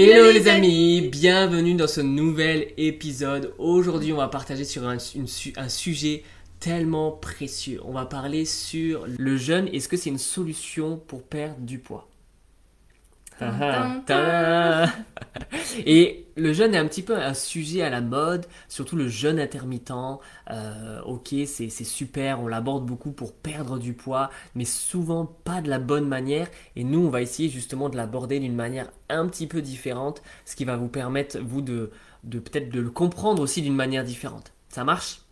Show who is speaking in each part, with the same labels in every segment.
Speaker 1: Hello les amis, bienvenue dans ce nouvel épisode. Aujourd'hui, on va partager sur un, un sujet tellement précieux. On va parler sur le jeûne. Est-ce que c'est une solution pour perdre du poids? Et le jeûne est un petit peu un sujet à la mode, surtout le jeûne intermittent. Euh, ok, c'est super, on l'aborde beaucoup pour perdre du poids, mais souvent pas de la bonne manière. Et nous, on va essayer justement de l'aborder d'une manière un petit peu différente, ce qui va vous permettre, vous, de, peut-être de le comprendre aussi d'une manière différente. Ça marche?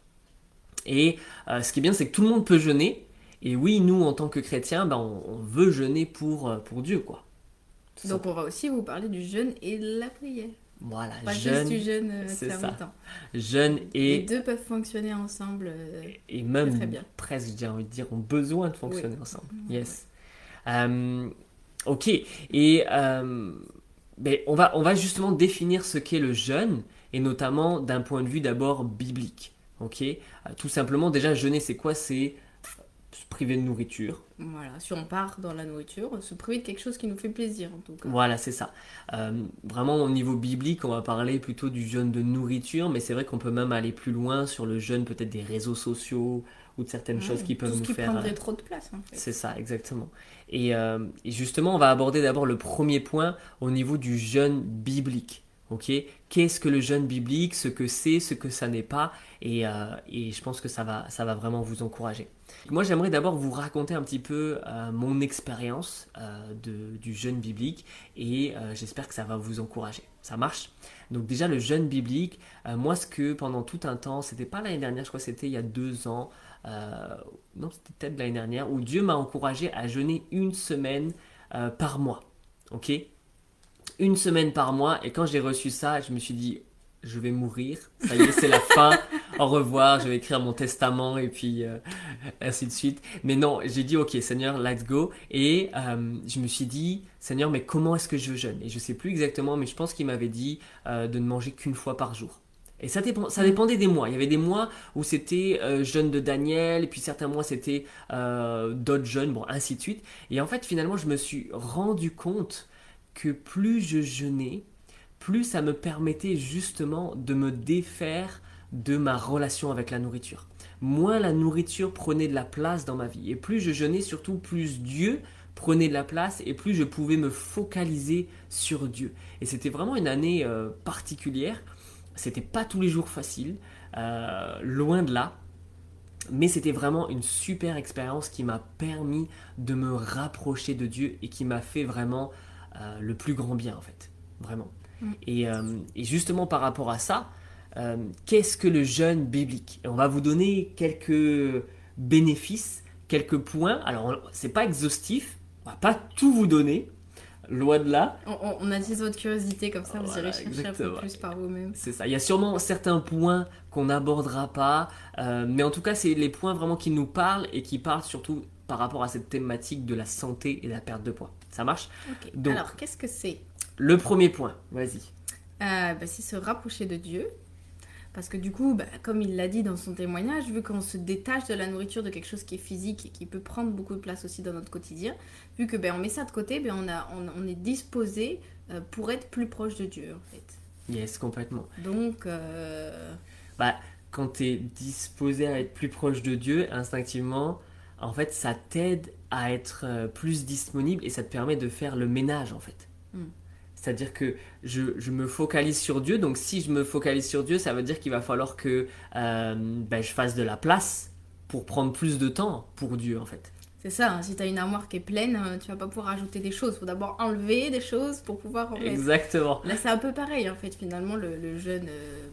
Speaker 1: Et euh, ce qui est bien, c'est que tout le monde peut jeûner. Et oui, nous, en tant que chrétiens, ben, on, veut jeûner pour, euh, pour Dieu, quoi.
Speaker 2: Donc on va aussi vous parler du jeûne et de la prière.
Speaker 1: Voilà,
Speaker 2: Pas jeûne, juste du jeûne euh, c'est ça.
Speaker 1: Jeûne et...
Speaker 2: Les deux peuvent fonctionner ensemble.
Speaker 1: Euh, et même très bien. presque, j'ai envie de dire, ont besoin de fonctionner ensemble. Yes. Euh, ok, et ben, on, va, on va justement définir ce qu'est le jeûne, et notamment d'un point de vue d'abord biblique. Ok, tout simplement, déjà, jeûner, c'est quoi? C'est se priver de nourriture.
Speaker 2: Voilà, si on part dans la nourriture, se priver de quelque chose qui nous fait plaisir en tout cas.
Speaker 1: Voilà, c'est ça. Euh, vraiment au niveau biblique, on va parler plutôt du jeûne de nourriture, mais c'est vrai qu'on peut même aller plus loin sur le jeûne peut-être des réseaux sociaux ou de certaines choses qui peuvent
Speaker 2: tout
Speaker 1: nous
Speaker 2: qui
Speaker 1: faire.
Speaker 2: prendrait trop de place en fait.
Speaker 1: C'est ça, exactement. Et, euh, et justement, on va aborder d'abord le premier point au niveau du jeûne biblique. Ok, qu'est-ce que le jeûne biblique, ce que c'est, ce que ça n'est pas, et, euh, et, je pense que ça va, ça va vraiment vous encourager. Moi, j'aimerais d'abord vous raconter un petit peu euh, mon expérience euh, du jeûne biblique, et j'espère que ça va vous encourager. Ça marche? Donc déjà, le jeûne biblique, moi, ce que pendant tout un temps, c'était pas l'année dernière, je crois que c'était il y a deux ans, non, c'était peut-être l'année dernière, où Dieu m'a encouragé à jeûner une semaine par mois. Ok? Une semaine par mois. Et quand j'ai reçu ça, je me suis dit, je vais mourir. Ça y est, c'est la fin. Au revoir. Je vais écrire mon testament et puis euh, ainsi de suite. Mais non, j'ai dit, ok, Seigneur, let's go. Et euh, je me suis dit, Seigneur, mais comment est-ce que je jeûne? Et je sais plus exactement, mais je pense qu'il m'avait dit euh, de ne manger qu'une fois par jour. Et ça, dépend, ça dépendait des mois. Il y avait des mois où c'était jeûne de Daniel, et puis certains mois c'était d'autres jeûnes, bon, ainsi de suite. Et en fait, finalement, je me suis rendu compte que plus je jeûnais, plus ça me permettait justement de me défaire de ma relation avec la nourriture. Moins la nourriture prenait de la place dans ma vie. Et plus je jeûnais, surtout plus Dieu prenait de la place et plus je pouvais me focaliser sur Dieu. Et c'était vraiment une année euh, particulière. C'était pas tous les jours facile, euh, loin de là. Mais c'était vraiment une super expérience qui m'a permis de me rapprocher de Dieu et qui m'a fait vraiment euh, le plus grand bien en fait, vraiment. Mm. Euh, et, justement par rapport à ça, euh, qu'est-ce que le jeûne biblique? On va vous donner quelques bénéfices, quelques points. Alors c'est pas exhaustif, on va pas tout vous donner, loin de là.
Speaker 2: On, attise votre curiosité, comme ça vous irez chercher un peu plus par vous-même.
Speaker 1: C'est ça. Il y a sûrement certains points qu'on n'abordera pas, mais en tout cas, c'est les points vraiment qui nous parlent et qui parlent surtout par rapport à cette thématique de la santé et de la perte de poids. Ça marche
Speaker 2: Alors, qu'est-ce que c'est?
Speaker 1: Le premier point, vas-y.
Speaker 2: Euh, bah, c'est se rapprocher de Dieu. Parce que du coup, bah, comme il l'a dit dans son témoignage, vu qu'on se détache de la nourriture, de quelque chose qui est physique et qui peut prendre beaucoup de place aussi dans notre quotidien, vu que ben, on met ça de côté, ben, on, a, on, est disposé euh, pour être plus proche de Dieu, en fait.
Speaker 1: Yes, complètement.
Speaker 2: Donc... Euh...
Speaker 1: Bah, quand tu es disposé à être plus proche de Dieu, instinctivement, en fait, ça t'aide à être euh, plus disponible et ça te permet de faire le ménage, en fait. Hmm. C'est-à-dire que je, me focalise sur Dieu, donc si je me focalise sur Dieu, ça veut dire qu'il va falloir que euh, ben, je fasse de la place pour prendre plus de temps pour Dieu, en fait.
Speaker 2: C'est ça, hein. si tu as une armoire qui est pleine, euh, tu vas pas pouvoir ajouter des choses. Il faut d'abord enlever des choses pour pouvoir en
Speaker 1: Exactement.
Speaker 2: Là, c'est un peu pareil, en fait, finalement, le, jeûne,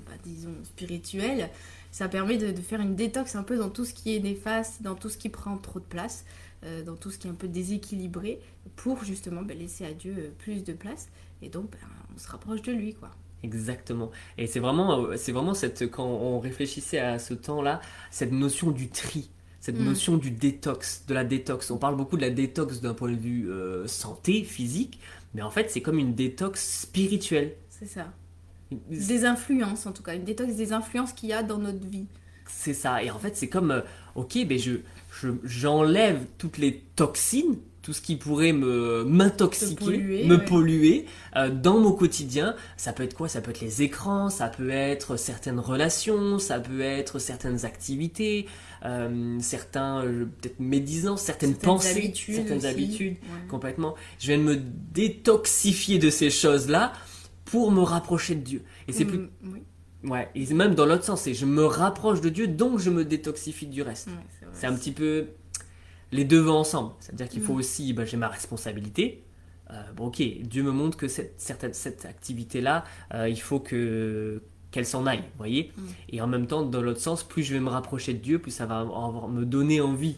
Speaker 2: bah, disons, spirituel ça permet de, faire une détox un peu dans tout ce qui est néfaste, dans tout ce qui prend trop de place, euh, dans tout ce qui est un peu déséquilibré, pour justement ben, laisser à Dieu euh, plus de place. Et donc, ben, on se rapproche de lui, quoi.
Speaker 1: Exactement. Et c'est vraiment, euh, c'est vraiment cette, quand on réfléchissait à ce temps-là, cette notion du tri, cette mm. notion du détox, de la détox. On parle beaucoup de la détox d'un point de vue santé, physique, mais en fait, c'est comme une détox spirituelle.
Speaker 2: C'est ça. Des influences, en tout cas, une détox des influences qu'il y a dans notre vie.
Speaker 1: C'est ça. Et en fait, c'est comme, euh, ok, ben je, j'enlève toutes les toxines, tout ce qui pourrait me m'intoxiquer,
Speaker 2: polluer,
Speaker 1: me
Speaker 2: ouais.
Speaker 1: polluer euh, dans mon quotidien. Ça peut être quoi? Ça peut être les écrans, ça peut être certaines relations, ça peut être certaines activités, euh, certains euh, peut-être médisants, certaines,
Speaker 2: Certaines
Speaker 1: pensées,
Speaker 2: habitudes
Speaker 1: certaines
Speaker 2: aussi.
Speaker 1: habitudes
Speaker 2: Ouais.
Speaker 1: complètement. Je viens de me détoxifier de ces choses-là pour me rapprocher de Dieu. Et c'est plus
Speaker 2: Mm, oui.
Speaker 1: Ouais, et même dans l'autre sens, c'est je me rapproche de Dieu donc je me détoxifie du reste.
Speaker 2: Ouais, c'est
Speaker 1: un petit peu les deux vont ensemble. C'est-à-dire qu'il faut
Speaker 2: Mm.
Speaker 1: aussi, bah, j'ai ma responsabilité. Euh, bon, ok, Dieu me montre que cette, certaine, cette activité-là, euh, il faut que qu'elle s'en aille, vous voyez.
Speaker 2: Mm.
Speaker 1: Et en même temps, dans l'autre sens, plus je vais me rapprocher de Dieu, plus ça va avoir- me donner envie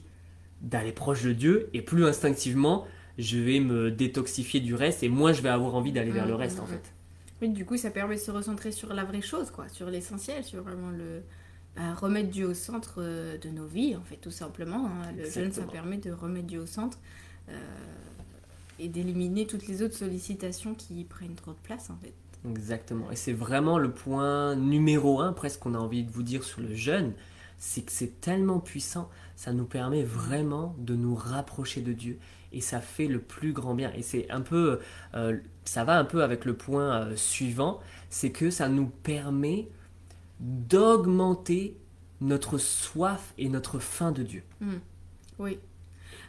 Speaker 1: d'aller proche de Dieu, et plus instinctivement, je vais me détoxifier du reste, et moins je vais avoir envie d'aller vers
Speaker 2: Mm,
Speaker 1: le reste, en fait.
Speaker 2: Oui, du coup, ça permet de se recentrer sur la vraie chose, quoi, sur l'essentiel, sur vraiment le bah, remettre Dieu au centre euh, de nos vies, en fait, tout simplement. hein. Le jeûne, ça permet de remettre Dieu au centre euh, et d'éliminer toutes les autres sollicitations qui prennent trop de place, en fait.
Speaker 1: Exactement. Et c'est vraiment le point numéro un, presque, qu'on a envie de vous dire sur le jeûne. C'est que c'est tellement puissant. Ça nous permet vraiment de nous rapprocher de Dieu. Et ça fait le plus grand bien. Et c'est un peu. euh, ça va un peu avec le point euh, suivant. C'est que ça nous permet d'augmenter notre soif et notre faim de Dieu.
Speaker 2: Oui.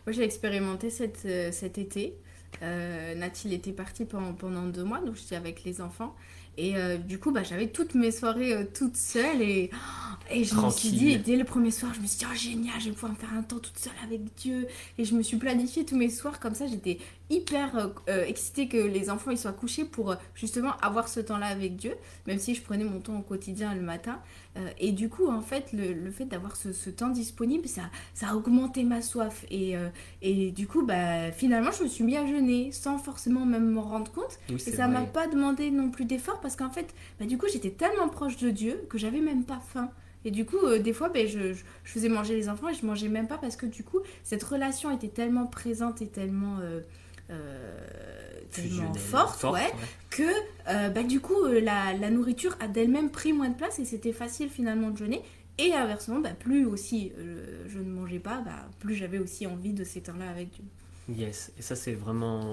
Speaker 2: Moi, j'ai expérimenté cet, euh, cet été. Euh, était partie pendant, deux mois, donc j'étais avec les enfants. Et du coup, bah, j'avais toutes mes soirées toutes seules. Et, et je me suis dit, dès le premier soir, je me suis dit, oh génial, je vais pouvoir me faire un temps toute seule avec Dieu. Et je me suis planifié tous mes soirs comme ça. J'étais hyper euh, euh, excitée que les enfants ils soient couchés pour euh, justement avoir ce temps-là avec Dieu, même si je prenais mon temps au quotidien le matin. Euh, et du coup, en fait, le, le fait d'avoir ce, ce temps disponible, ça, ça a augmenté ma soif. Et, euh, et du coup, bah, finalement, je me suis mis à jeûner sans forcément même m'en rendre compte.
Speaker 1: Oui,
Speaker 2: Et ça m'a pas demandé non plus d'effort parce qu'en fait, bah, du coup, j'étais tellement proche de Dieu que j'avais même pas faim. Et du coup, euh, des fois, ben, je, je, je faisais manger les enfants et je mangeais même pas parce que du coup, cette relation était tellement présente et tellement, euh, tellement
Speaker 1: Fusionnelle,
Speaker 2: forte, ouais, que euh, bah, du coup, euh, la, la nourriture a d'elle-même pris moins de place et c'était facile finalement de jeûner. Et inversement, bah, plus aussi euh, je ne mangeais pas, bah, plus j'avais aussi envie de ces temps-là avec Dieu.
Speaker 1: Yes, et ça c'est vraiment,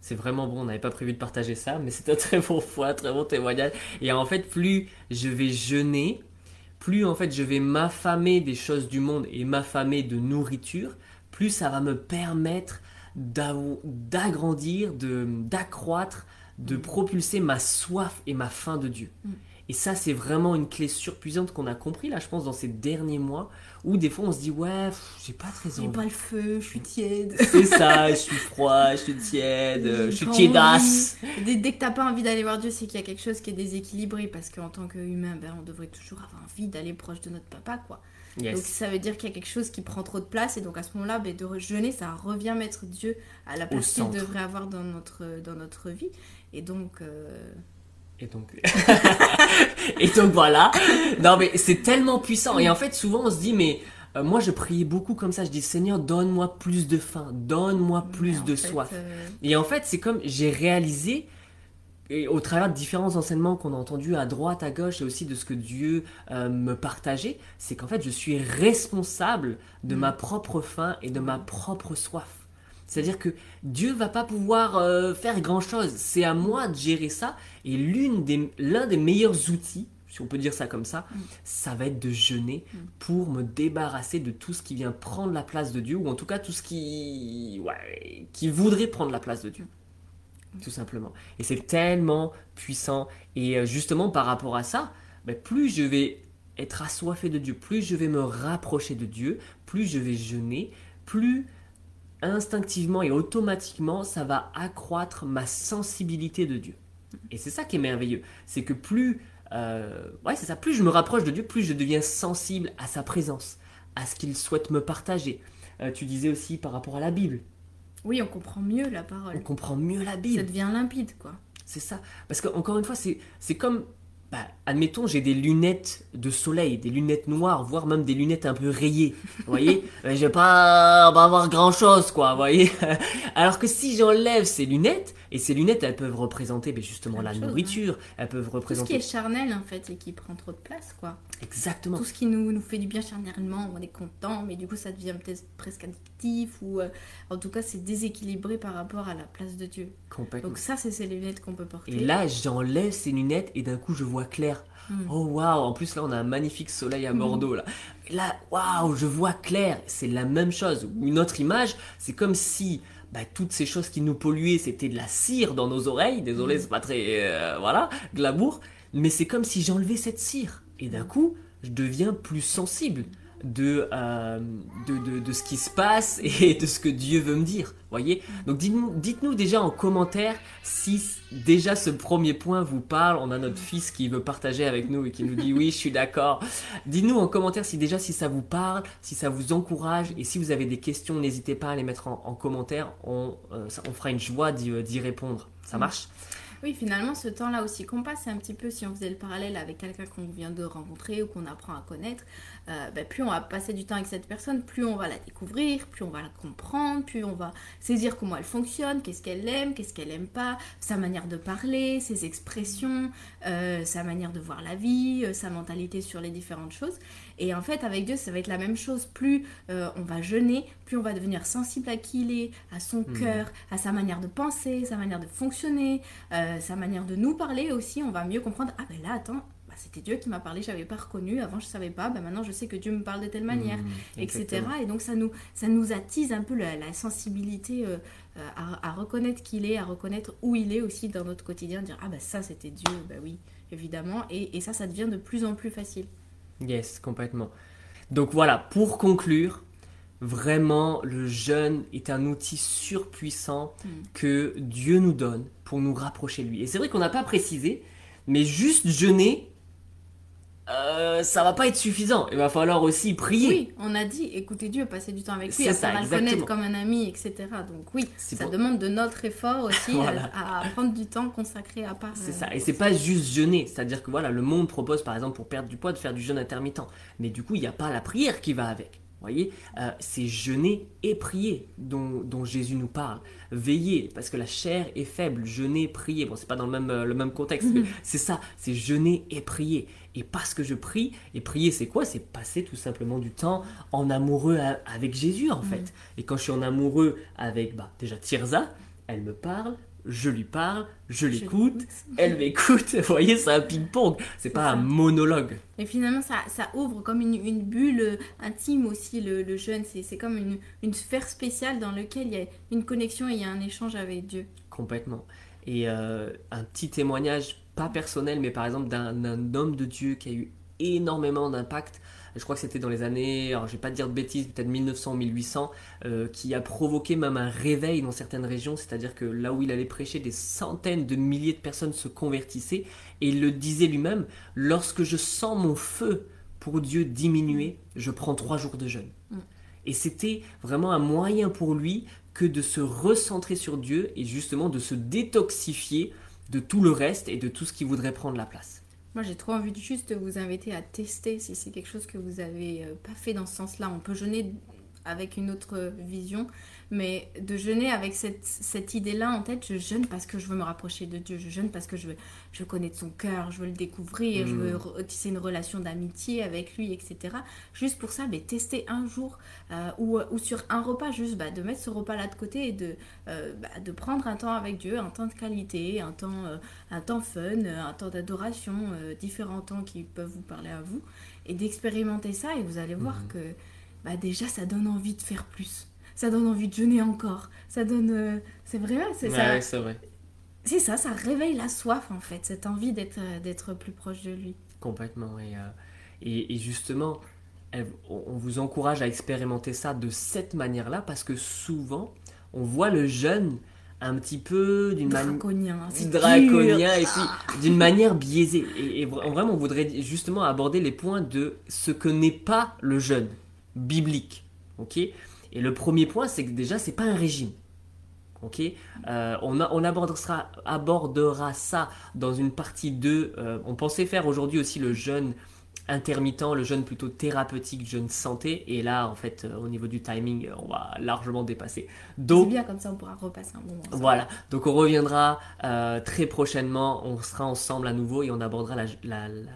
Speaker 1: c'est vraiment bon. On n'avait pas prévu de partager ça, mais c'est un très bon point, très bon témoignage. Et en fait, plus je vais jeûner, plus en fait je vais m'affamer des choses du monde et m'affamer de nourriture, plus ça va me permettre d'agrandir, de d'accroître, de propulser ma soif et ma faim de Dieu.
Speaker 2: Mm.
Speaker 1: Et ça, c'est vraiment une clé surpuissante qu'on a compris là, je pense, dans ces derniers mois, où des fois on se dit ouais, j'ai pas très
Speaker 2: J'ai
Speaker 1: envie.
Speaker 2: pas le feu, je suis tiède.
Speaker 1: C'est ça, je suis froid, je suis tiède, je suis
Speaker 2: J'ai
Speaker 1: tiédasse.
Speaker 2: Dès, dès que t'as pas envie d'aller voir Dieu, c'est qu'il y a quelque chose qui est déséquilibré parce qu'en tant qu'humain, ben, on devrait toujours avoir envie d'aller proche de notre papa, quoi. Donc ça veut dire qu'il y a quelque chose qui prend trop de place et donc à ce moment-là, ben, de jeûner, ça revient mettre Dieu à la place qu'il devrait avoir dans notre, dans notre vie. Et donc, euh,
Speaker 1: Et donc, et donc voilà. Non mais c'est tellement puissant. Et en fait, souvent on se dit mais euh, moi je priais beaucoup comme ça. Je dis Seigneur, donne-moi plus de faim, donne-moi plus de
Speaker 2: fait,
Speaker 1: soif.
Speaker 2: euh,
Speaker 1: Et en fait, c'est comme j'ai réalisé, et au travers de différents enseignements qu'on a entendus à droite, à gauche, et aussi de ce que Dieu euh, me partageait, c'est qu'en fait, je suis responsable de
Speaker 2: Mm.
Speaker 1: ma propre faim et de ma propre soif. C'est-à-dire que Dieu va pas pouvoir euh, faire grand-chose. C'est à moi de gérer ça. Et l'une des, l'un des meilleurs outils, si on peut dire ça comme ça,
Speaker 2: Mm.
Speaker 1: ça va être de jeûner
Speaker 2: Mm.
Speaker 1: pour me débarrasser de tout ce qui vient prendre la place de Dieu, ou en tout cas tout ce qui, ouais, qui voudrait prendre la place de Dieu. Tout simplement. Et c'est tellement puissant. Et euh, justement, par rapport à ça, ben, plus je vais être assoiffé de Dieu, plus je vais me rapprocher de Dieu, plus je vais jeûner, plus instinctivement et automatiquement, ça va accroître ma sensibilité de Dieu. Et c'est ça qui est merveilleux. C'est que plus, euh, ouais, c'est ça, plus je me rapproche de Dieu, plus je deviens sensible à sa présence, à ce qu'il souhaite me partager. Euh, tu disais aussi par rapport à la Bible,
Speaker 2: oui, on comprend mieux la
Speaker 1: on
Speaker 2: parole.
Speaker 1: comprend mieux la
Speaker 2: Ça
Speaker 1: Bible.
Speaker 2: devient limpide, quoi.
Speaker 1: C'est ça. Parce que encore une fois, c'est c'est comme, bah, admettons, j'ai des lunettes de soleil, des lunettes noires, voire même des lunettes un peu rayées. Vous voyez Je vais pas, pas avoir grand chose, quoi. Vous voyez Alors que si j'enlève ces lunettes, Et ces lunettes, elles peuvent représenter ben, justement la nourriture, elles peuvent
Speaker 2: Tout ce
Speaker 1: représenter...
Speaker 2: qui est charnel en fait et qui prend trop de place quoi.
Speaker 1: Exactement.
Speaker 2: Tout ce qui nous, nous fait du bien charnellement, on est content, mais du coup ça devient peut-être presque addictif ou euh, en tout cas c'est déséquilibré par rapport à la place de Dieu.
Speaker 1: Complètement.
Speaker 2: Donc ça c'est ces lunettes qu'on peut porter.
Speaker 1: Et là, j'enlève ces lunettes et d'un coup, je vois clair.
Speaker 2: Mm.
Speaker 1: Oh waouh, en plus là, on a un magnifique soleil à Bordeaux là. Et là, waouh, je vois clair. C'est la même chose. Une autre image, c'est comme si bah, toutes ces choses qui nous polluaient, c'était de la cire dans nos oreilles. Désolé, c'est pas très euh, voilà, glamour, mais c'est comme si j'enlevais cette cire. Et d'un coup, je deviens plus sensible de, euh, de, de, de ce qui se passe et de ce que Dieu veut me dire. Voyez? Donc dites-nous déjà en commentaire si déjà ce premier point vous parle. On a notre fils qui veut partager avec nous et qui nous dit oui, je suis d'accord. Dites-nous en commentaire si déjà si ça vous parle, si ça vous encourage et si vous avez des questions, n'hésitez pas à les mettre en, en commentaire. On, euh, on fera une joie d'y d'y répondre. Ça marche?
Speaker 2: Oui, finalement, ce temps-là aussi qu'on passe, c'est un petit peu si on faisait le parallèle avec quelqu'un qu'on vient de rencontrer ou qu'on apprend à connaître. euh, ben, plus on va passer du temps avec cette personne, plus on va la découvrir, plus on va la comprendre, plus on va saisir comment elle fonctionne, qu'est-ce qu'elle aime, qu'est-ce qu'elle aime pas, sa manière de parler, ses expressions, euh, sa manière de voir la vie, euh, sa mentalité sur les différentes choses. Et en fait, avec Dieu, ça va être la même chose. Plus euh, on va jeûner, plus on va devenir sensible à qui il est, à son
Speaker 1: Mhm.
Speaker 2: cœur, à sa manière de penser, sa manière de fonctionner, euh, sa manière de nous parler aussi. On va mieux comprendre. Ah ben là, attends, bah, c'était Dieu qui m'a parlé, j'avais pas reconnu. Avant, je savais pas. Ben maintenant, je sais que Dieu me parle de telle manière,
Speaker 1: Mmh,
Speaker 2: etc. Et donc, ça nous, ça nous attise un peu la, la sensibilité euh, à, à reconnaître qui il est, à reconnaître où il est aussi dans notre quotidien. Dire ah ben ça, c'était Dieu. Ben oui, évidemment. Et, et ça, ça devient de plus en plus facile.
Speaker 1: Yes, complètement. Donc voilà, pour conclure, vraiment, le jeûne est un outil surpuissant
Speaker 2: Mm.
Speaker 1: que Dieu nous donne pour nous rapprocher de lui. Et c'est vrai qu'on n'a pas précisé, mais juste jeûner, euh, ça va pas être suffisant. Il va falloir aussi prier.
Speaker 2: Oui, on a dit écoutez Dieu, passer du temps avec lui, apprendre à le connaître comme un ami, etc. Donc oui, ça
Speaker 1: pour-
Speaker 2: demande de notre effort aussi euh,
Speaker 1: Voilà.
Speaker 2: à, à prendre du temps consacré à part.
Speaker 1: C'est
Speaker 2: euh,
Speaker 1: ça. Et c'est pas juste jeûner. C'est-à-dire que voilà, le monde propose par exemple pour perdre du poids de faire du jeûne intermittent. Mais du coup, il n'y a pas la prière qui va avec. Vous voyez, Euh, c'est jeûner et prier dont, dont Jésus nous parle. Veiller, parce que la chair est faible. Jeûner, prier. Bon, c'est pas dans le même, euh, le même contexte, mais c'est ça. C'est jeûner et prier. Et parce que je prie, et prier, c'est quoi? C'est passer tout simplement du temps en amoureux avec Jésus, en fait. Et quand je suis en amoureux avec, bah, déjà Tirza, elle me parle, je lui parle, je l'écoute, elle m'écoute. Vous voyez, c'est un ping-pong. C'est pas
Speaker 2: ça.
Speaker 1: un monologue.
Speaker 2: Et finalement, ça, ça ouvre comme une, une bulle intime aussi, le, le jeûne. C'est comme une, une sphère spéciale dans laquelle il y a une connexion et il y a un échange avec Dieu.
Speaker 1: Complètement. Et euh, un petit témoignage, pas personnel, mais par exemple d'un d'un homme de Dieu qui a eu énormément d'impact. Je crois que c'était dans les années, alors je vais pas dire de bêtises, peut-être 1900 ou 1800, euh, qui a provoqué même un réveil dans certaines régions. C'est-à-dire que là où il allait prêcher, des centaines de milliers de personnes se convertissaient. Et il le disait lui-même, lorsque je sens mon feu pour Dieu diminuer, je prends trois jours de jeûne.
Speaker 2: Mm.
Speaker 1: Et c'était vraiment un moyen pour lui que de se recentrer sur Dieu et justement de se détoxifier de tout le reste et de tout ce qui voudrait prendre la place.
Speaker 2: Moi, j'ai trop envie de juste vous inviter à tester si c'est quelque chose que vous avez euh, pas fait dans ce sens-là. On peut jeûner avec une autre vision, mais de jeûner avec cette, cette idée-là en tête, je jeûne parce que je veux me rapprocher de Dieu, je jeûne parce que je veux, je veux connaître son cœur, je veux le découvrir, je veux re- tisser une relation d'amitié avec lui, etc. Juste pour ça, mais tester un jour euh, ou, ou sur un repas, juste bah, de mettre ce repas-là de côté et de, euh, bah, de prendre un temps avec Dieu, un temps de qualité, un temps, euh, un temps fun, un temps d'adoration, différents temps qui peuvent vous parler à vous, et d'expérimenter ça, et vous allez voir
Speaker 1: Mhm.
Speaker 2: que bah, déjà ça donne envie de faire plus. Ça donne envie de jeûner encore. Ça donne. euh, c'est vrai, c'est ça.
Speaker 1: c'est vrai.
Speaker 2: C'est ça, ça réveille la soif en fait, cette envie d'être euh, d'être plus proche de lui.
Speaker 1: Complètement. Et, euh, et, et justement, elle- on vous encourage à expérimenter ça de cette manière-là parce que souvent, on voit le jeûne un petit peu d'une manière
Speaker 2: Draconien, c'est
Speaker 1: draconien et puis d'une manière biaisée. Et, et vra- vraiment, on voudrait justement aborder les points de ce que n'est pas le jeûne biblique. Ok? Et le premier point, c'est que déjà, c'est pas un régime. Ok? Euh, on, a- on abordera, abordera ça dans une partie 2. Euh, on pensait faire aujourd'hui aussi le jeûne intermittent, le jeûne plutôt thérapeutique, jeûne santé. Et là, en fait, euh, au niveau du timing, on va largement dépasser.
Speaker 2: C'est
Speaker 1: Donc,
Speaker 2: bien comme ça, on pourra repasser un moment. ensemble.
Speaker 1: voilà. Donc, on reviendra euh, très prochainement. On sera ensemble à nouveau et on abordera la, la- la-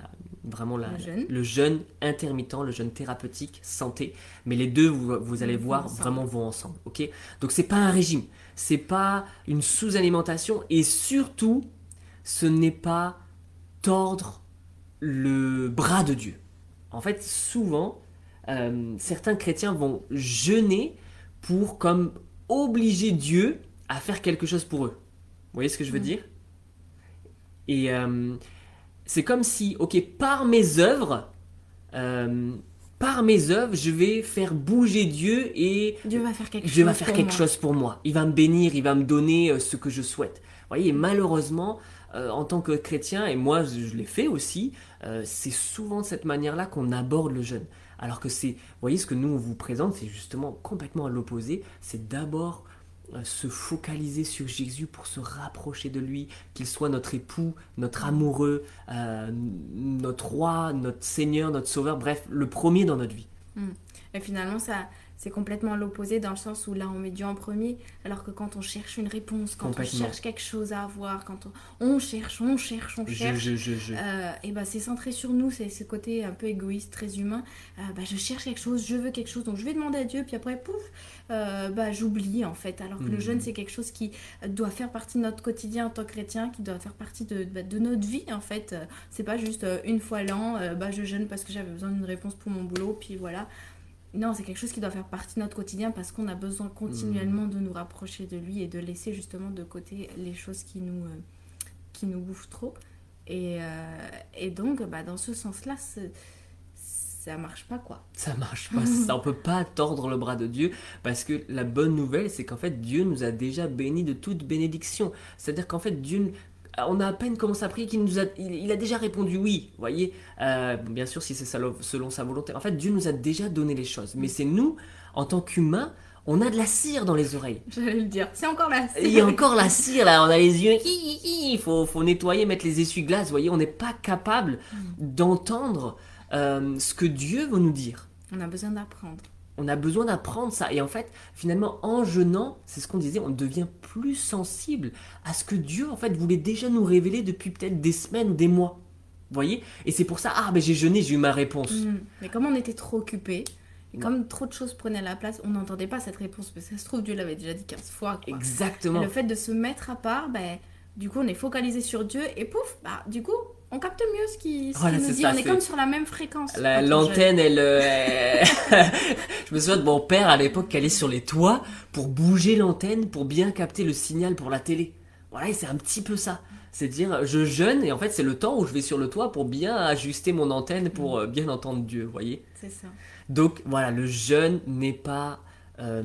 Speaker 1: vraiment la-
Speaker 2: Le jeûne.
Speaker 1: le jeûne intermittent, le jeûne thérapeutique, santé. Mais les deux, vous, vous allez voir,
Speaker 2: ensemble.
Speaker 1: vraiment vont ensemble. Ok? Donc, c'est pas un régime. C'est pas une sous-alimentation. Et surtout, ce n'est pas tordre le bras de Dieu. En fait, souvent, euh, certains chrétiens vont jeûner pour comme obliger Dieu à faire quelque chose pour eux. Vous voyez ce que je veux
Speaker 2: Mm.
Speaker 1: dire? Et euh, c'est comme si, ok, par mes œuvres, euh, par mes œuvres, je vais faire bouger Dieu et
Speaker 2: Dieu va faire quelque chose.
Speaker 1: Dieu va faire
Speaker 2: pour
Speaker 1: quelque
Speaker 2: moi.
Speaker 1: chose pour moi. Il va me bénir, il va me donner euh, ce que je souhaite. Vous voyez, et malheureusement, euh, en tant que chrétien, et moi je, je l'ai fait aussi, euh, c'est souvent de cette manière-là qu'on aborde le jeûne. Alors que c'est, vous voyez, ce que nous on vous présente, c'est justement complètement à l'opposé. C'est d'abord se focaliser sur Jésus pour se rapprocher de lui, qu'il soit notre époux, notre amoureux, euh, notre roi, notre Seigneur, notre Sauveur, bref, le premier dans notre vie.
Speaker 2: Et finalement, ça, c'est complètement l'opposé dans le sens où là, on met Dieu en premier, alors que quand on cherche une réponse, quand on cherche quelque chose à avoir, quand on, on cherche, on cherche, on cherche.
Speaker 1: je, je, je.
Speaker 2: euh, et ben c'est centré sur nous, c'est ce côté un peu égoïste, très humain. Euh, bah, je cherche quelque chose, je veux quelque chose, donc je vais demander à Dieu, puis après, pouf, euh, bah, j'oublie en fait. Alors que le
Speaker 1: Mhm.
Speaker 2: jeûne, c'est quelque chose qui doit faire partie de notre quotidien en tant que chrétien, qui doit faire partie de, bah, de notre vie en fait. C'est pas juste une fois l'an, bah, je jeûne parce que j'avais besoin d'une réponse pour mon boulot, puis voilà. Non, c'est quelque chose qui doit faire partie de notre quotidien parce qu'on a besoin continuellement de nous rapprocher de lui et de laisser justement de côté les choses qui nous, euh, qui nous bouffent trop. Et, euh, et donc, bah, dans ce sens-là, ça marche pas quoi.
Speaker 1: Ça marche pas, ça, on peut pas tordre le bras de Dieu parce que la bonne nouvelle c'est qu'en fait Dieu nous a déjà bénis de toute bénédiction. C'est-à-dire qu'en fait Dieu, on a à peine commencé à prier qu'il nous a, il, il a déjà répondu oui, voyez. Euh, bien sûr si c'est selon sa volonté. En fait Dieu nous a déjà donné les choses, mais c'est nous en tant qu'humains, on a de la cire dans les oreilles.
Speaker 2: J'allais le dire. C'est encore là.
Speaker 1: Il y a encore la cire là, on a les yeux, il faut, faut nettoyer, mettre les essuie-glaces, voyez, on n'est pas capable d'entendre euh, ce que Dieu veut nous dire.
Speaker 2: On a besoin d'apprendre.
Speaker 1: On a besoin d'apprendre ça. Et en fait, finalement, en jeûnant, c'est ce qu'on disait, on devient plus sensible à ce que Dieu, en fait, voulait déjà nous révéler depuis peut-être des semaines ou des mois. Vous voyez? Et c'est pour ça, ah, ben j'ai jeûné, j'ai eu ma réponse.
Speaker 2: Mm. Mais comme on était trop occupé, et comme trop de choses prenaient la place, on n'entendait pas cette réponse. Parce que ça se trouve, Dieu l'avait déjà dit 15 fois. quoi. Et
Speaker 1: Exactement.
Speaker 2: le fait de se mettre à part, ben, du coup, on est focalisé sur Dieu et pouf, bah, du coup, on capte mieux ce
Speaker 1: Voilà,
Speaker 2: qu'il nous dit.
Speaker 1: ça,
Speaker 2: on est
Speaker 1: c'est-
Speaker 2: comme sur la même fréquence.
Speaker 1: La- L'antenne, elle, euh, Je me souviens de mon père à l'époque qui allait sur les toits pour bouger l'antenne pour bien capter le signal pour la télé. Voilà, et c'est un petit peu ça. C'est dire, je jeûne et en fait, c'est le temps où je vais sur le toit pour bien ajuster mon antenne pour euh, bien entendre Dieu, vous voyez.
Speaker 2: C'est ça.
Speaker 1: Donc voilà, le jeûne n'est pas euh,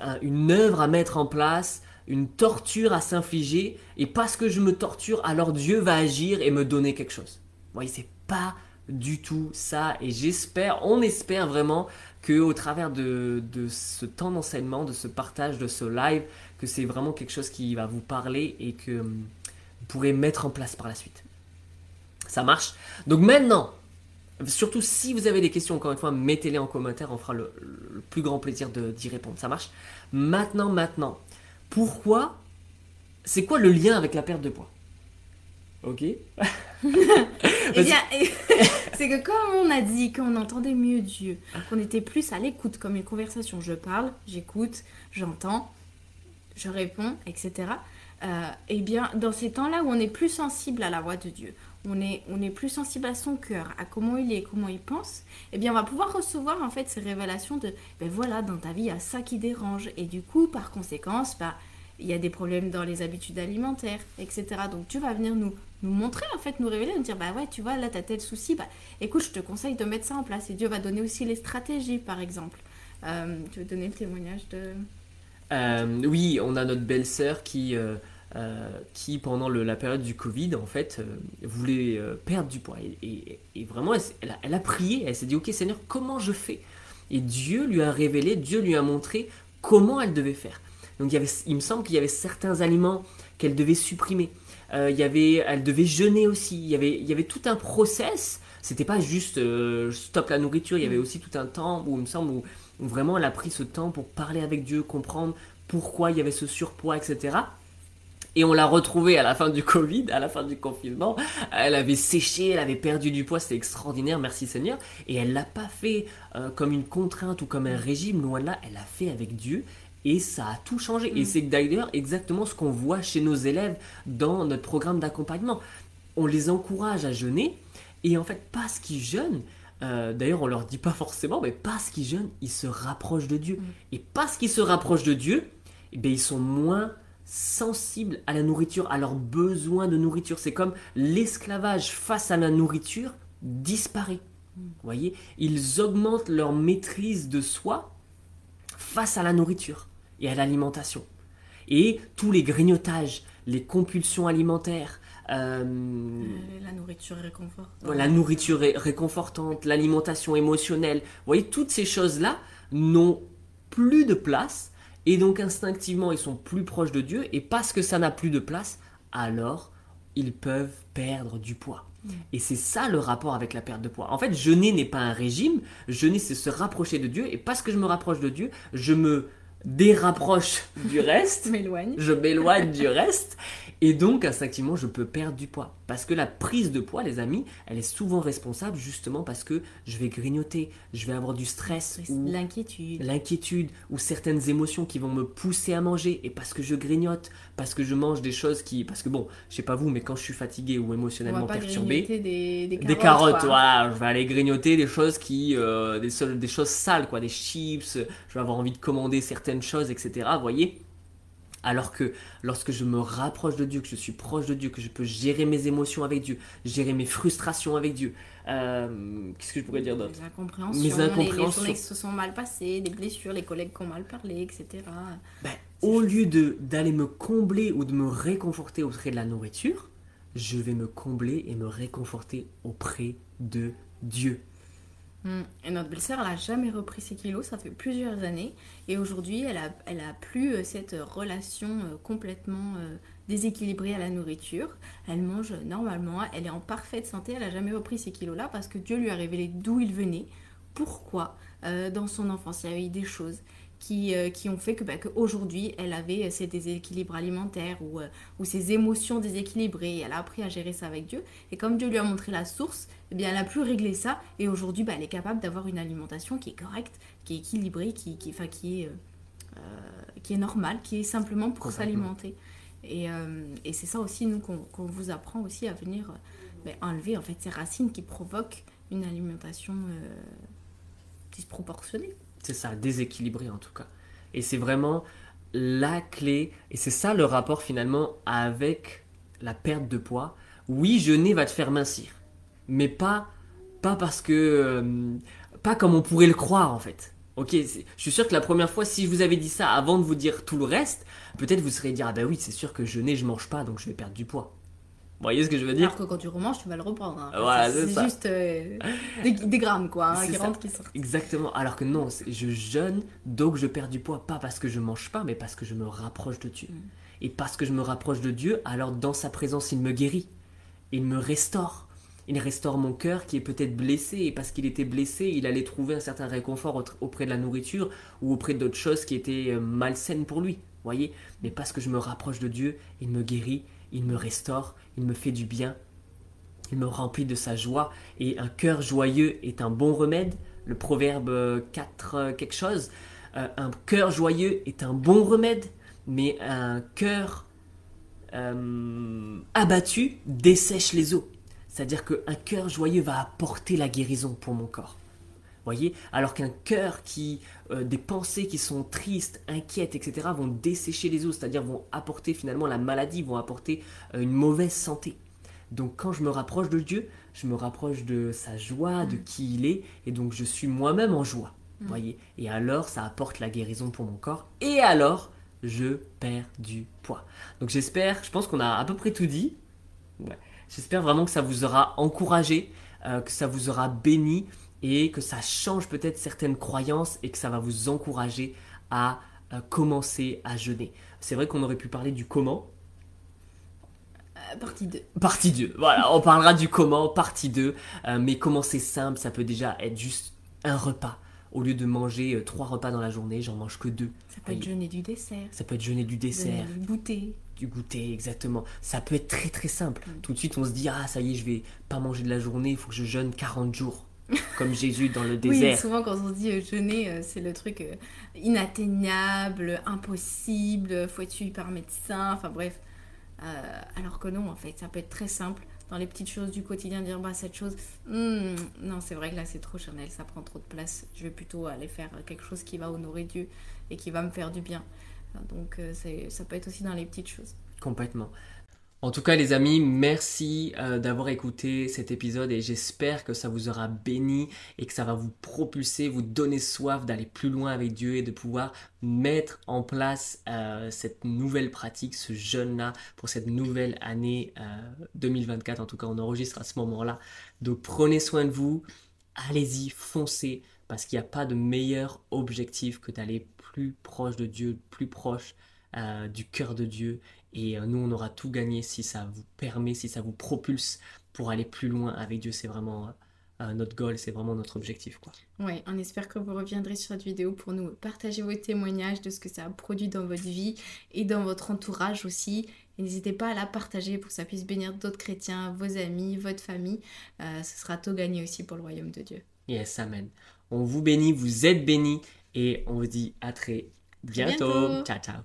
Speaker 1: un- une œuvre à mettre en place, une torture à s'infliger, et parce que je me torture, alors Dieu va agir et me donner quelque chose. Vous voyez, c'est pas du tout ça, et j'espère, on espère vraiment que au travers de, de ce temps d'enseignement, de ce partage, de ce live, que c'est vraiment quelque chose qui va vous parler et que hum, vous pourrez mettre en place par la suite. Ça marche Donc maintenant, Surtout si vous avez des questions, encore une fois, mettez-les en commentaire, on fera le, le plus grand plaisir d'y répondre. Ça marche Maintenant, maintenant, pourquoi C'est quoi le lien avec la perte de poids? Ok
Speaker 2: Eh bien, c'est que comme on a dit qu'on entendait mieux Dieu, qu'on était plus à l'écoute, comme une conversation, je parle, j'écoute, j'entends, je réponds, etc. Euh, eh bien, dans ces temps-là où on est plus sensible à la voix de Dieu, on est, on est plus sensible à son cœur, à comment il est, comment il pense, eh bien, on va pouvoir recevoir en fait ces révélations de, ben voilà, dans ta vie, il y a ça qui dérange, et du coup, par conséquence, bah, il y a des problèmes dans les habitudes alimentaires, etc. Donc Dieu va venir nous, nous montrer, en fait, nous révéler, nous dire, bah ouais, tu vois, là, t'as tel souci, bah écoute, je te conseille de mettre ça en place. Et Dieu va donner aussi les stratégies, par exemple. Euh, tu veux donner le témoignage de...
Speaker 1: Euh, oui, on a notre belle-sœur qui, euh, euh, qui pendant la période du Covid, en fait, euh, voulait euh, perdre du poids. Et, vraiment, elle, a, prié, elle s'est dit, ok Seigneur, comment je fais? Et Dieu lui a révélé, Dieu lui a montré comment elle devait faire. Donc il, me semble qu'il y avait certains aliments qu'elle devait supprimer. Il y avait, elle devait jeûner aussi. Il y avait, il y avait tout un process C'était pas juste stop la nourriture, il y avait aussi tout un temps où il me semble où vraiment elle a pris ce temps pour parler avec Dieu, comprendre pourquoi il y avait ce surpoids, etc. Et on l'a retrouvée à la fin du Covid, à la fin du confinement. Elle avait séché, elle avait perdu du poids, c'était extraordinaire, merci Seigneur. Et elle l'a pas fait euh, comme une contrainte ou comme un régime, loin de là, elle l'a fait avec Dieu. Et ça a tout changé. Et
Speaker 2: Mm.
Speaker 1: c'est d'ailleurs exactement ce qu'on voit chez nos élèves dans notre programme d'accompagnement. On les encourage à jeûner. Et en fait, parce qu'ils jeûnent, euh, d'ailleurs on leur dit pas forcément, mais parce qu'ils jeûnent, ils se rapprochent de Dieu.
Speaker 2: Mm.
Speaker 1: Et parce qu'ils se rapprochent de Dieu, eh bien, ils sont moins sensibles à la nourriture, à leurs besoins de nourriture. C'est comme l'esclavage face à la nourriture disparaît. Vous voyez, ils augmentent leur maîtrise de soi face à la nourriture et à l'alimentation. Et tous les grignotages, les compulsions alimentaires, euh,
Speaker 2: la nourriture réconforte.
Speaker 1: la nourriture ré- réconfortante, l'alimentation émotionnelle, vous voyez, toutes ces choses-là n'ont plus de place et donc instinctivement ils sont plus proches de Dieu et parce que ça n'a plus de place, alors ils peuvent perdre du poids. Et c'est ça le rapport avec la perte de poids. En fait, jeûner n'est pas un régime, jeûner c'est se rapprocher de Dieu et parce que je me rapproche de Dieu, je me dérapproche du reste
Speaker 2: Je m'éloigne.
Speaker 1: je m'éloigne du reste et donc instinctivement je peux perdre du poids parce que la prise de poids les amis elle est souvent responsable justement parce que je vais grignoter je vais avoir du stress
Speaker 2: L'inquiétude.
Speaker 1: l'inquiétude ou certaines émotions qui vont me pousser à manger et parce que je grignote parce que je mange des choses qui parce que bon je sais pas vous mais quand je suis fatigué ou
Speaker 2: On
Speaker 1: émotionnellement perturbé
Speaker 2: des, des carottes.
Speaker 1: des carottes,
Speaker 2: quoi.
Speaker 1: voilà, je vais aller grignoter des choses qui, euh, des, des choses sales, quoi, des chips, je vais avoir envie de commander certaines choses, etc. Vous voyez alors que lorsque je me rapproche de Dieu, que je suis proche de Dieu, que je peux gérer mes émotions avec Dieu, gérer mes frustrations avec Dieu, euh, qu'est-ce que je pourrais dire d'autre?
Speaker 2: Les incompréhensions,
Speaker 1: Mes
Speaker 2: les- Les,
Speaker 1: incompréhensions.
Speaker 2: journées qui se sont mal passées, des blessures, les collègues qui ont mal parlé, etc.
Speaker 1: Ben, Au lieu de d'aller me combler ou de me réconforter auprès de la nourriture, je vais me combler et me réconforter auprès de Dieu.
Speaker 2: Mm. Et notre belle-sœur, elle a jamais repris ses kilos, ça fait plusieurs années. Et aujourd'hui, elle a, elle a plus euh, cette relation euh, complètement euh, déséquilibrée à la nourriture. Elle mange normalement, elle est en parfaite santé, elle a jamais repris ces kilos-là parce que Dieu lui a révélé d'où il venait, pourquoi dans son enfance il y avait eu des choses qui, euh, qui ont fait que bah, qu'aujourd'hui elle avait euh, ces déséquilibres alimentaires ou, euh, ou ces émotions déséquilibrées. Et elle a appris à gérer ça avec Dieu. Et comme Dieu lui a montré la source, eh bien, elle a pu régler ça. Et aujourd'hui, bah, elle est capable d'avoir une alimentation qui est correcte, qui est équilibrée, qui, qui, enfin, qui, est, euh, qui est normale, qui est simplement pour s'alimenter. Et, euh, et c'est ça aussi, nous, qu'on vous apprend aussi à venir euh, ben, enlever en fait, ces racines qui provoquent une alimentation euh, disproportionnée.
Speaker 1: C'est ça, déséquilibré en tout cas. Et c'est vraiment la clé, et c'est ça le rapport finalement avec la perte de poids. Oui, jeûner va te faire mincir, mais pas, pas parce que. euh, pas comme on pourrait le croire en fait. Ok, je suis sûr que la première fois, si je vous avais dit ça avant de vous dire tout le reste, peut-être vous seriez dire Ah ben oui, c'est sûr que jeûner, je mange pas, donc je vais perdre du poids. Vous voyez ce que je veux dire
Speaker 2: Alors que quand tu remanges, tu vas le reprendre. hein.
Speaker 1: Voilà, c'est
Speaker 2: juste euh, des, des grammes, quoi, hein, qui
Speaker 1: ça.
Speaker 2: rentrent, qui sortent.
Speaker 1: Exactement. Alors que non, je jeûne, donc je perds du poids, pas parce que je mange pas, mais parce que je me rapproche de Dieu.
Speaker 2: Mm.
Speaker 1: Et parce que je me rapproche de Dieu, alors dans sa présence, il me guérit. Il me restaure. Il restaure mon cœur qui est peut-être blessé, et parce qu'il était blessé, il allait trouver un certain réconfort auprès de la nourriture ou auprès d'autres choses qui étaient euh, malsaines pour lui. Voyez Mais parce que je me rapproche de Dieu, il me guérit, il me restaure, il me fait du bien, il me remplit de sa joie. Et un cœur joyeux est un bon remède. Le proverbe euh, 4 euh, quelque chose. Euh, un cœur joyeux est un bon remède, mais un cœur euh, abattu dessèche les eaux. C'est-à-dire qu'un cœur joyeux va apporter la guérison pour mon corps. Voyez Alors qu'un cœur qui. euh, des pensées qui sont tristes, inquiètes, etc., vont dessécher les os, c'est-à-dire vont apporter finalement la maladie, vont apporter euh, une mauvaise santé. Donc quand je me rapproche de Dieu, je me rapproche de sa joie, de qui il est, et donc je suis moi-même en joie. Voyez Et alors ça apporte la guérison pour mon corps, et alors je perds du poids. Donc j'espère, je pense qu'on a à peu près tout dit. Ouais. J'espère vraiment que ça vous aura encouragé, euh, que ça vous aura béni et que ça change peut-être certaines croyances et que ça va vous encourager à euh, commencer à jeûner. C'est vrai qu'on aurait pu parler du comment.
Speaker 2: partie 2.
Speaker 1: Partie 2, voilà, on parlera du comment, partie 2. Euh, mais comment c'est simple, ça peut déjà être juste un repas. Au lieu de manger euh, trois repas dans la journée, j'en mange que deux.
Speaker 2: Ça peut être jeûner du dessert.
Speaker 1: Ça peut être jeûner du dessert.
Speaker 2: Du goûter.
Speaker 1: Du goûter, exactement. Ça peut être très très simple.
Speaker 2: Mm.
Speaker 1: Tout de suite, on se dit, ah ça y est, je vais pas manger de la journée, il faut que je jeûne 40 jours. Comme Jésus dans le
Speaker 2: Oui,
Speaker 1: désert.
Speaker 2: souvent quand on se dit euh, jeûner, euh, c'est le truc euh, inatteignable, impossible, faut être suivi par médecin, enfin bref. Alors que non, en fait, ça peut être très simple dans les petites choses du quotidien, dire bah cette chose, hmm, non, c'est vrai que là c'est trop charnel, ça prend trop de place. Je vais plutôt aller faire quelque chose qui va honorer Dieu et qui va me faire du bien. Donc c'est- ça peut être aussi dans les petites choses.
Speaker 1: Complètement. En tout cas, les amis, merci euh, d'avoir écouté cet épisode et j'espère que ça vous aura béni et que ça va vous propulser, vous donner soif d'aller plus loin avec Dieu et de pouvoir mettre en place euh, cette nouvelle pratique, ce jeûne-là, pour cette nouvelle année euh, 2024. En tout cas, on enregistre à ce moment-là. Donc, prenez soin de vous, allez-y, foncez, parce qu'il n'y a pas de meilleur objectif que d'aller plus proche de Dieu, plus proche euh, du cœur de Dieu. Et euh, nous, on aura tout gagné si ça vous permet, si ça vous propulse pour aller plus loin avec Dieu. C'est vraiment euh, notre goal, c'est vraiment notre objectif. Quoi.
Speaker 2: Ouais, on espère que vous reviendrez sur cette vidéo pour nous partager vos témoignages de ce que ça a produit dans votre vie et dans votre entourage aussi. Et n'hésitez pas à la partager pour que ça puisse bénir d'autres chrétiens, vos amis, votre famille. Euh, ce sera tout gagné aussi pour le royaume de Dieu.
Speaker 1: Yes, Amen. On vous bénit, vous êtes bénis et on vous dit à très bientôt.
Speaker 2: bientôt.
Speaker 1: Ciao, ciao.